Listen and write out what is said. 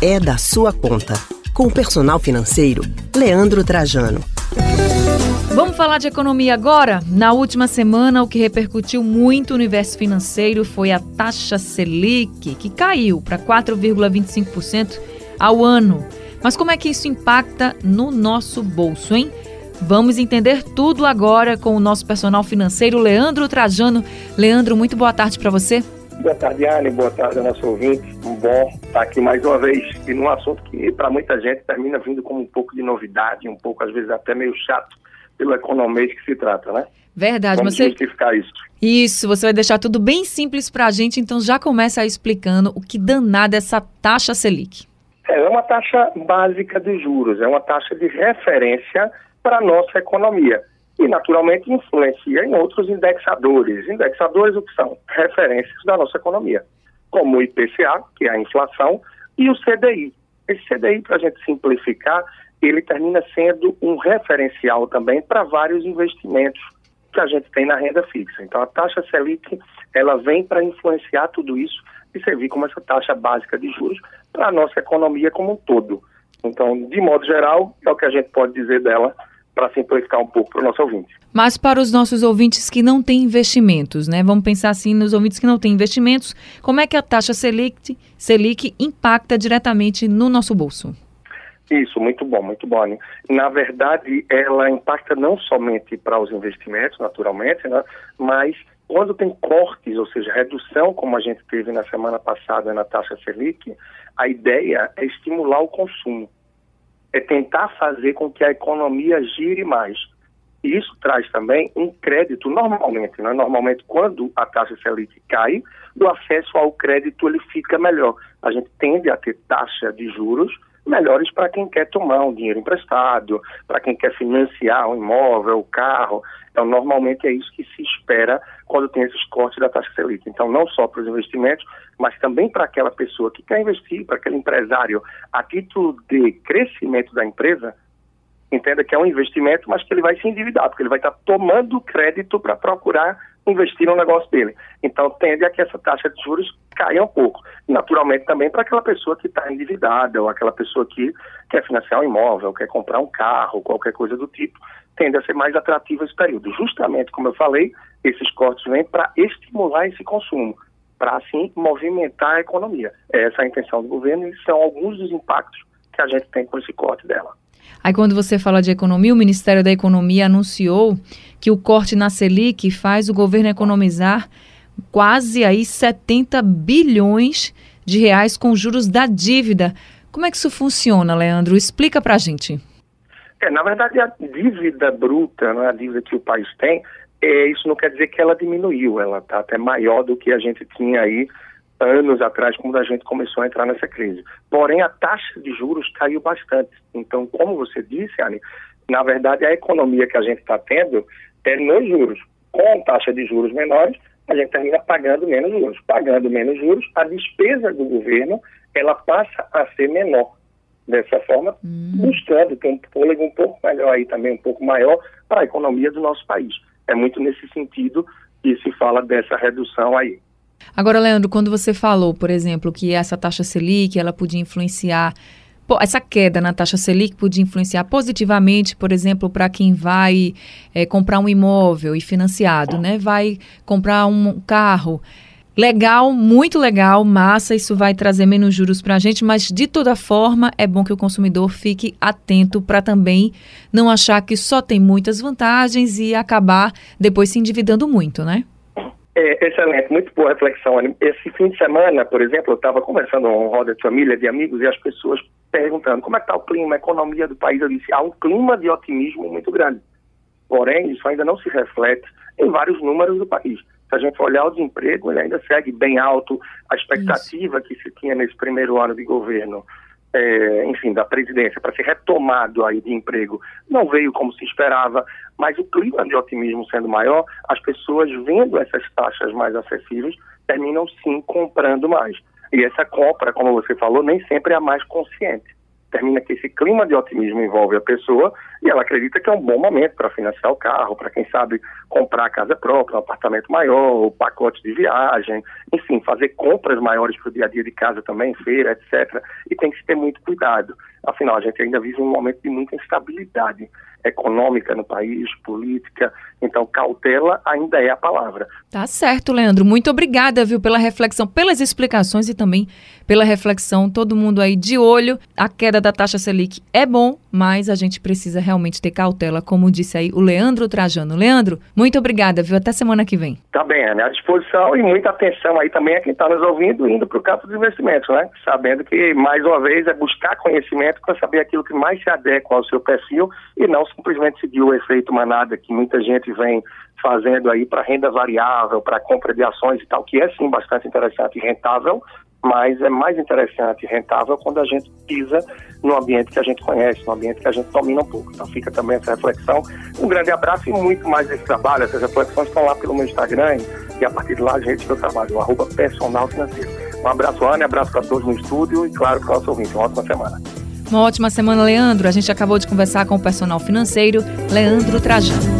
é da sua conta. Com o personal financeiro, Leandro Trajano. Vamos falar de economia agora? Na última semana, o que repercutiu muito no universo financeiro foi a taxa Selic, que caiu para 4,25% ao ano. Mas como é que isso impacta no nosso bolso, hein? Vamos entender tudo agora com o nosso personal financeiro, Leandro Trajano. Leandro, muito boa tarde para você. Boa tarde, Anne. Boa tarde ao nosso ouvinte. Um bom estar aqui mais uma vez e num assunto que, para muita gente, termina vindo como um pouco de novidade, um pouco, às vezes, até meio chato pelo economês que se trata, né? Verdade. Vamos você... justificar isso. Isso, você vai deixar tudo bem simples para a gente, então já começa explicando o que danada é essa taxa Selic. É uma taxa básica de juros, é uma taxa de referência para a nossa economia e, naturalmente, influencia em outros indexadores. Indexadores o que são? Referências da nossa economia, como o IPCA, que é a inflação, e o CDI. Esse CDI, para a gente simplificar, ele termina sendo um referencial também para vários investimentos que a gente tem na renda fixa. Então, a taxa Selic, ela vem para influenciar tudo isso e servir como essa taxa básica de juros para a nossa economia como um todo. Então, de modo geral, é o que a gente pode dizer dela para simplificar um pouco para o nosso ouvinte. Mas para os nossos ouvintes que não têm investimentos, né? Vamos pensar assim nos ouvintes que não têm investimentos, como é que a taxa Selic, Selic impacta diretamente no nosso bolso? Isso, muito bom, muito bom. Né? Na verdade, ela impacta não somente para os investimentos, naturalmente, né? mas quando tem cortes, ou seja, redução, como a gente teve na semana passada na taxa Selic, a ideia é estimular o consumo é tentar fazer com que a economia gire mais. E isso traz também um crédito, normalmente, né? normalmente quando a taxa Selic cai, o acesso ao crédito ele fica melhor. A gente tende a ter taxa de juros melhores para quem quer tomar um dinheiro emprestado, para quem quer financiar um imóvel, um carro. Então, normalmente é isso que se espera quando tem esses cortes da taxa Selic. Então, não só para os investimentos, mas também para aquela pessoa que quer investir, para aquele empresário, a título de crescimento da empresa, entenda que é um investimento, mas que ele vai se endividar, porque ele vai estar tomando crédito para procurar investir no negócio dele. Então, tende a que essa taxa de juros caia um pouco. Naturalmente, também para aquela pessoa que está endividada, ou aquela pessoa que quer financiar um imóvel, quer comprar um carro, qualquer coisa do tipo, tende a ser mais atrativo esse período. Justamente, como eu falei, esses cortes vêm para estimular esse consumo, para assim movimentar a economia. Essa é a intenção do governo e são alguns dos impactos que a gente tem com esse corte dela. Aí quando você fala de economia, o Ministério da Economia anunciou que o corte na Selic faz o governo economizar quase aí 70 bilhões de reais com juros da dívida. Como é que isso funciona, Leandro? Explica para a gente. É, na verdade, a dívida bruta, né, a dívida que o país tem, é, isso não quer dizer que ela diminuiu, ela está até maior do que a gente tinha aí anos atrás, quando a gente começou a entrar nessa crise. Porém, a taxa de juros caiu bastante. Então, como você disse, Anne, na verdade, a economia que a gente está tendo é nos juros. Com taxa de juros menores, a gente termina pagando menos juros. Pagando menos juros, a despesa do governo ela passa a ser menor. Dessa forma, hum. buscando ter um fôlego um pouco melhor aí também, um pouco maior para a economia do nosso país. É muito nesse sentido que se fala dessa redução aí. Agora, Leandro, quando você falou, por exemplo, que essa taxa Selic ela podia influenciar essa queda na taxa Selic podia influenciar positivamente, por exemplo, para quem vai é, comprar um imóvel e financiado, né? Vai comprar um carro. Legal, muito legal, massa, isso vai trazer menos juros para a gente, mas de toda forma é bom que o consumidor fique atento para também não achar que só tem muitas vantagens e acabar depois se endividando muito, né? É, excelente, muito boa reflexão. Esse fim de semana, por exemplo, eu estava conversando com roda de família, de amigos, e as pessoas perguntando como é que está o clima, a economia do país. Eu disse, há um clima de otimismo muito grande. Porém, isso ainda não se reflete em vários números do país. Se a gente olhar o desemprego, ele ainda segue bem alto. A expectativa isso. que se tinha nesse primeiro ano de governo é, enfim, da presidência para ser retomado aí de emprego não veio como se esperava, mas o clima de otimismo sendo maior, as pessoas vendo essas taxas mais acessíveis terminam sim comprando mais. E essa compra, como você falou, nem sempre é a mais consciente. Termina que esse clima de otimismo envolve a pessoa e ela acredita que é um bom momento para financiar o carro, para quem sabe comprar a casa própria, um apartamento maior, o pacote de viagem, enfim, fazer compras maiores para o dia a dia de casa também, feira, etc. E tem que ter muito cuidado. Afinal, a gente ainda vive um momento de muita instabilidade econômica no país, política. Então, cautela ainda é a palavra. Tá certo, Leandro. Muito obrigada, viu, pela reflexão, pelas explicações e também pela reflexão. Todo mundo aí de olho. A queda da taxa Selic é bom, mas a gente precisa realmente ter cautela, como disse aí o Leandro Trajano. Leandro, muito obrigada, viu? Até semana que vem. Tá bem, Ana. À disposição e muita atenção aí também a quem está nos ouvindo, indo para o campo dos investimentos, né? Sabendo que, mais uma vez, é buscar conhecimento para saber aquilo que mais se adequa ao seu perfil e não simplesmente seguir o efeito manada que muita gente vem fazendo aí para renda variável, para compra de ações e tal, que é sim bastante interessante e rentável, mas é mais interessante e rentável quando a gente pisa no ambiente que a gente conhece, no ambiente que a gente domina um pouco. Então fica também essa reflexão. Um grande abraço e muito mais desse trabalho. Essas reflexões estão lá pelo meu Instagram e a partir de lá a gente que eu trabalho, o arroba personal financeiro. Um abraço, Ana, um abraço para todos no estúdio e claro para o nosso ouvinte. Uma ótima semana. Uma ótima semana, Leandro. A gente acabou de conversar com o personal financeiro, Leandro Trajano.